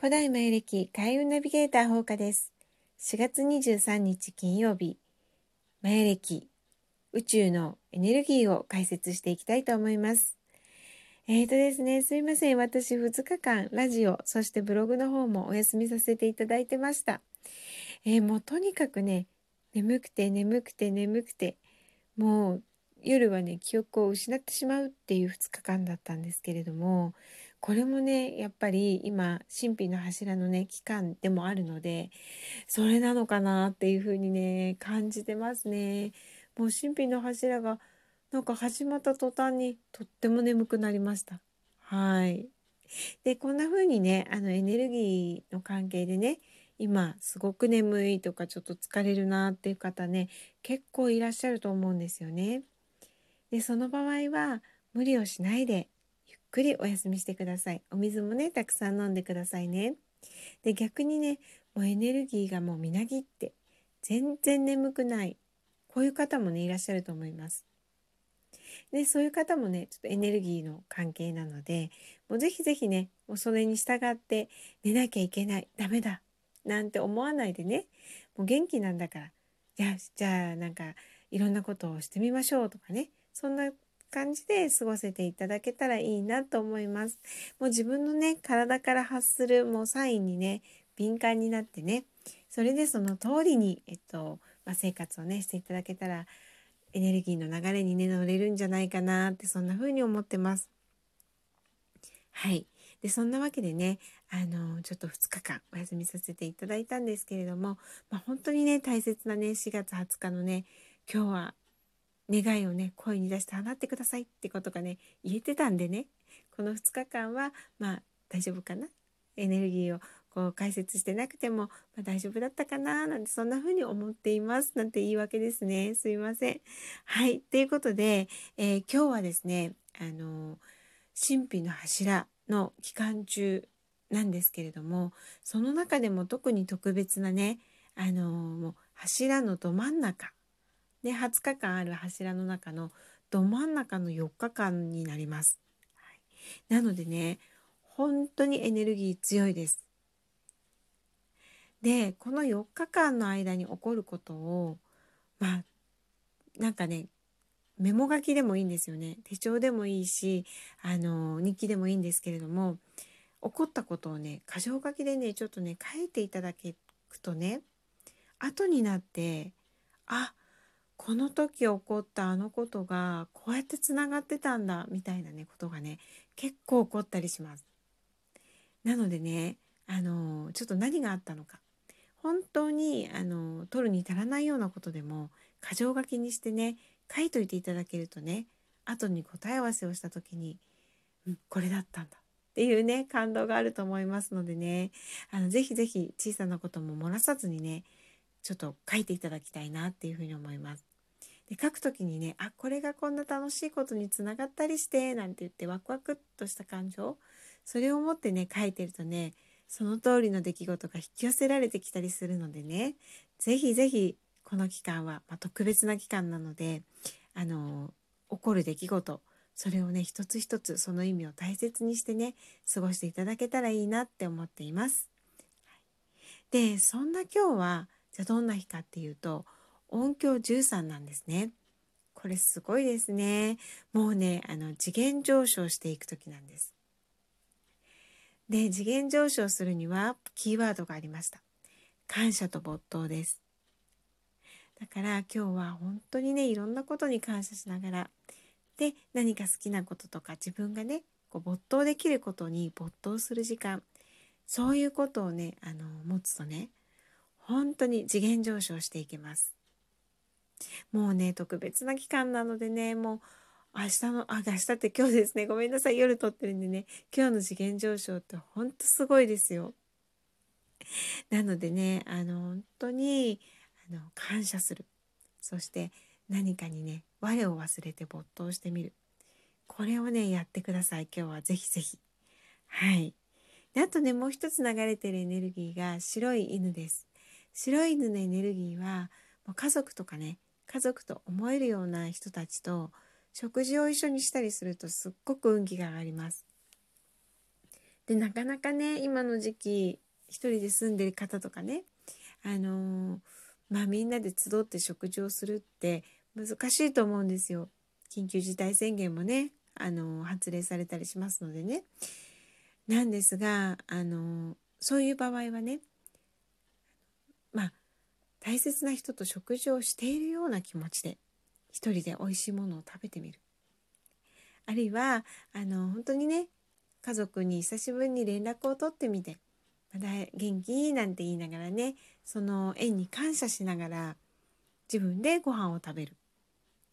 古代前歴開運ナビゲーター放課です。4月23日金曜日、前歴宇宙のエネルギーを解説していきたいと思います。えーとですね、すいません。私2日間ラジオ、そしてブログの方もお休みさせていただいてました。えー、もうとにかくね、眠くて眠くて眠くて、もう夜はね、記憶を失ってしまうっていう2日間だったんですけれども、これもねやっぱり今神秘の柱のね期間でもあるのでそれなのかなっていうふうにね感じてますね。もう神秘の柱がなんか始まった途端にとっても眠くなりました。はい。でこんな風にねあのエネルギーの関係でね今すごく眠いとかちょっと疲れるなっていう方ね結構いらっしゃると思うんですよね。でその場合は無理をしないでくりお休みしてください。お水もね、たくさん飲んでくださいね。で、逆にね、もうエネルギーがもうみなぎって、全然眠くない。こういう方もね、いらっしゃると思います。で、そういう方もね、ちょっとエネルギーの関係なので、もうぜひぜひね、もうそれに従って寝なきゃいけない、ダメだ、なんて思わないでね、もう元気なんだから、じゃあ、じゃあなんかいろんなことをしてみましょうとかね、そんな感じで過ごせていただけたらいいなと思います。もう自分のね、体から発するもうサインにね、敏感になってね、それでその通りに、えっと、まあ、生活をね、していただけたら、エネルギーの流れにね、乗れるんじゃないかなって、そんな風に思ってます。はい。で、そんなわけでね、あの、ちょっと2日間お休みさせていただいたんですけれども、まあ、本当にね、大切なね、4月20日のね、今日は願いをね声に出して放ってくださいってことがね言えてたんでね。この2日間はまあ大丈夫かな？エネルギーをこう解説してなくても、まあ、大丈夫だったかな？なんてそんな風に思っています。なんて言い訳ですね。すいません。はい。ということで、えー、今日はですねあの神秘の柱の期間中なんですけれどもその中でも特に特別なねあのもう柱のど真ん中で20日間ある柱の中のど真ん中の4日間になります。はい、なのでね本当にエネルギー強いです。でこの4日間の間に起こることをまあなんかねメモ書きでもいいんですよね手帳でもいいしあの日記でもいいんですけれども起こったことをね箇条書きでねちょっとね書いていただくとね後になってあこの時起こったあのことがこうやってつながってたんだみたいなねことがね結構起こったりします。なのでねあのちょっと何があったのか本当にあの取るに足らないようなことでも箇条書きにしてね書いといていただけるとね後に答え合わせをした時に、うん、これだったんだっていうね感動があると思いますのでねあのぜひぜひ小さなことも漏らさずにねちょっと書いていただきたいなっていうふうに思います。で書く時にねあこれがこんな楽しいことにつながったりしてなんて言ってワクワクっとした感情それを持ってね書いてるとねその通りの出来事が引き寄せられてきたりするのでね是非是非この期間は、まあ、特別な期間なのであの起こる出来事それをね一つ一つその意味を大切にしてね過ごしていただけたらいいなって思っています。でそんな今日はじゃあどんな日かっていうと音響13なんですね。これすごいですね。もうね、あの次元上昇していく時なんです。で、次元上昇するにはキーワードがありました。感謝と没頭です。だから今日は本当にね、いろんなことに感謝しながら、で、何か好きなこととか自分がね、こう没頭できることに没頭する時間、そういうことをね、あの、持つとね、本当に次元上昇していけます。もうね特別な期間なのでねもう明日のあ明日って今日ですね。ごめんなさい。夜撮ってるんでね今日の次元上昇ってほんとすごいですよ。なのでねあの本当にあの感謝する。そして何かにね我を忘れて没頭してみる。これをねやってください。今日は。ぜひぜひ。はい。であとねもう一つ流れてるエネルギーが白い犬です。白い犬のエネルギーはもう家族とかね家族と思えるような人たちと食事を一緒にしたりするとすっごく運気が上がります。でなかなかね今の時期一人で住んでる方とかねあのー、まあみんなで集って食事をするって難しいと思うんですよ。緊急事態宣言もねあのー、発令されたりしますのでね。なんですがあのー、そういう場合はね大切な人と食事をしているような気持ちで一人で美味しいものを食べてみる。あるいはあの本当にね家族に久しぶりに連絡を取ってみて「まだ元気?」なんて言いながらねその縁に感謝しながら自分でご飯を食べる。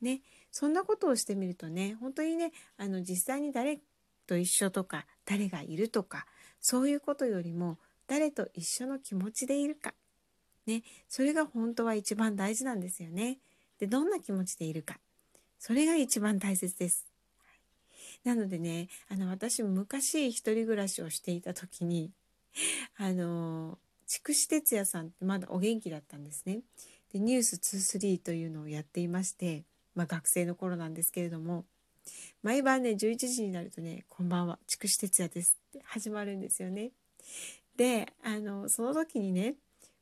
ね、そんなことをしてみるとね本当にねあの実際に誰と一緒とか誰がいるとかそういうことよりも誰と一緒の気持ちでいるか、ね、それが本当は一番大事なんですよね。でどんな気持ちでいるかそれが一番大切です。なのでねあの私昔一人暮らしをしていた時に あの筑紫哲也さんってまだお元気だったんですね。でニュース23というのをやっていまして、まあ、学生の頃なんですけれども毎晩ね11時になるとね「こんばんは筑紫哲也です」って始まるんですよね。であのその時にね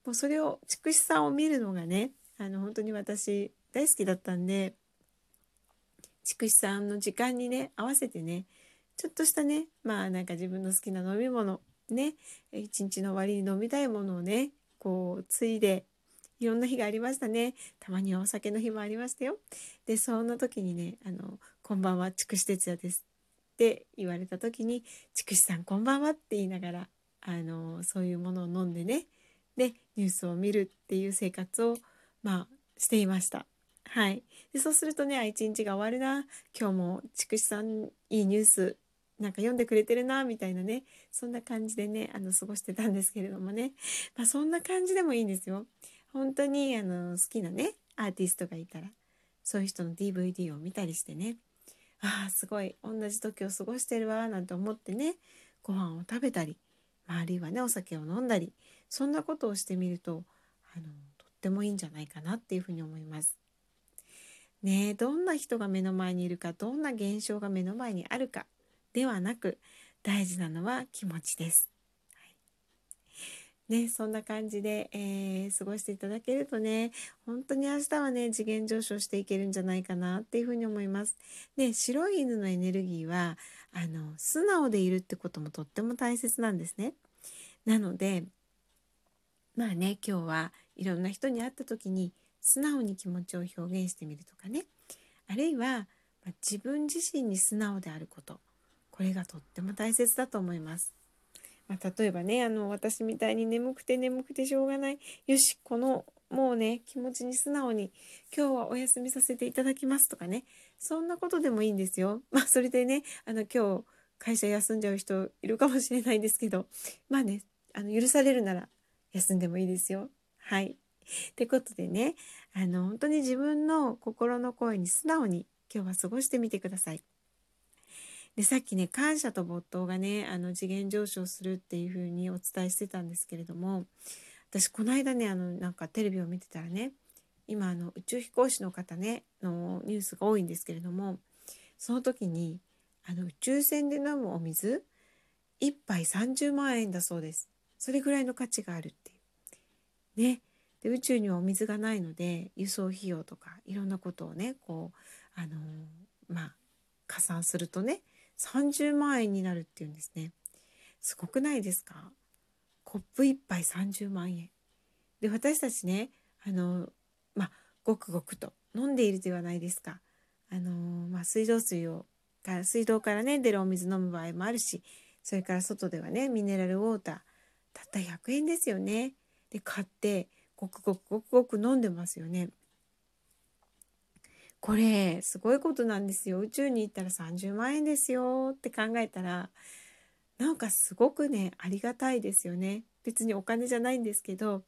もうそれを筑紫さんを見るのがねあの本当に私大好きだったんで筑紫さんの時間にね合わせてねちょっとしたねまあなんか自分の好きな飲み物ね一日の終わりに飲みたいものをねこうついでいろんな日がありましたね。たまにはお酒の日もありましたよ。でそんな時にね「あのこんばんは筑紫哲也です」って言われた時に「筑紫さんこんばんは」って言いながらあのそういうものを飲んでねでニュースを見るっていう生活をまあしていました。はい。でそうするとね、あ、一日が終わるな。今日も筑紫さんいいニュースなんか読んでくれてるな、みたいなね。そんな感じでね、あの、過ごしてたんですけれどもね。まあ、そんな感じでもいいんですよ。本当に、あの、好きなね、アーティストがいたら、そういう人の DVD を見たりしてね。ああ、すごい、同じ時を過ごしてるわ、なんて思ってね、ご飯を食べたり、まあ、あるいはね、お酒を飲んだり、そんなことをしてみると、あの、とってもいいんじゃないかなっていうふうに思います。ねどんな人が目の前にいるかどんな現象が目の前にあるかではなく大事なのは気持ちです。はい、ね、そんな感じで、えー、過ごしていただけるとね本当に明日はね次元上昇していけるんじゃないかなっていうふうに思います。で白い犬のエネルギーはあの素直でいるってこともとっても大切なんですね。なのでまあね今日はいろんな人に会った時に素直に気持ちを表現してみるとかね。あるいは、ま、自分自身に素直であること。これがとっても大切だと思います。まあ、例えばねあの私みたいに眠くて眠くてしょうがない。よしこのもうね気持ちに素直に今日はお休みさせていただきますとかね。そんなことでもいいんですよ。まあそれでねあの今日会社休んじゃう人いるかもしれないんですけど。まあねあの許されるなら休んでもいいですよ。はい。ってことでねあの本当に自分の心の声に素直に今日は過ごしてみてください。でさっきね感謝と没頭がねあの次元上昇するっていう風にお伝えしてたんですけれども私この間ねあのなんかテレビを見てたらね今あの宇宙飛行士の方ねのニュースが多いんですけれどもその時にあの宇宙船で飲むお水1杯30万円だそうですそれぐらいの価値があるっていう。ね。で宇宙にはお水がないので輸送費用とかいろんなことをねこうあの、まあ加算するとね30万円になるっていうんですね。すごくないですか？コップ1杯30万円。で私たちねあのまあごくごくと飲んでいるではないですか。あのまあ、水道水を水道からね出るお水飲む場合もあるしそれから外ではねミネラルウォーターたった100円ですよね。で買ってごくごくごくごく飲んでますよね。これすごいことなんですよ。宇宙に行ったら30万円ですよ。って考えたらなんかすごくねありがたいですよね。別にお金じゃないんですけど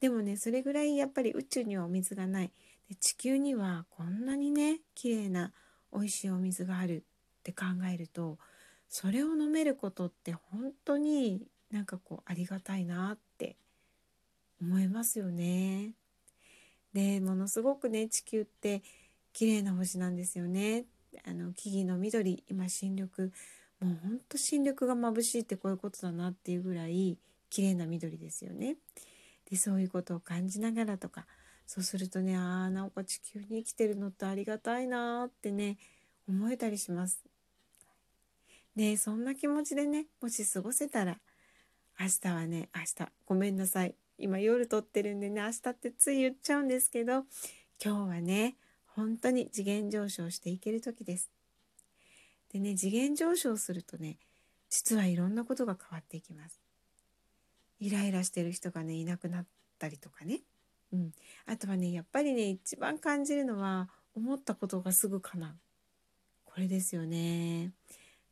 でもねそれぐらいやっぱり宇宙にはお水がない。で地球にはこんなにね綺麗な美味しいお水があるって考えるとそれを飲めることって本当になんかこうありがたいなって思いますよね。でものすごくね地球って綺麗な星なんですよね。あの木々の緑今新緑もうほんと新緑が眩しいってこういうことだなっていうぐらい綺麗な緑ですよね。でそういうことを感じながらとかそうするとねああなんか地球に生きてるのってありがたいなってね思えたりします。ねそんな気持ちでねもし過ごせたら明日はね明日。ごめんなさい。今夜撮ってるんでね明日ってつい言っちゃうんですけど今日はね本当に次元上昇していける時です。でね次元上昇するとね実はいろんなことが変わっていきます。イライラしてる人がねいなくなったりとかね、うん、あとはねやっぱりね一番感じるのは思ったことがすぐ叶う。これですよね。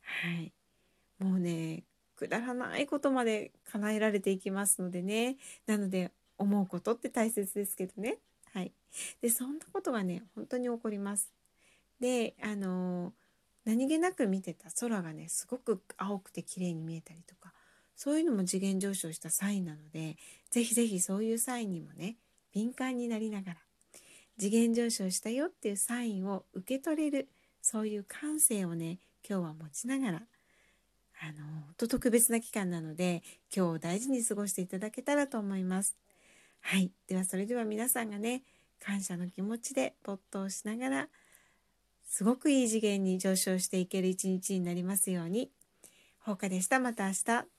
はい。もうねくだらないことまで叶えられていきますのでね。なので思うことって大切ですけどね。はい。でそんなことがね本当に起こります。であの何気なく見てた空がねすごく青くて綺麗に見えたりとかそういうのも次元上昇したサインなのでぜひぜひそういうサインにもね敏感になりながら次元上昇したよっていうサインを受け取れるそういう感性をね今日は持ちながらあのと特別な期間なので今日を大事に過ごしていただけたらと思います。はい。ではそれでは皆さんがね感謝の気持ちで没頭しながらすごくいい次元に上昇していける一日になりますように。ほうかでした。また明日。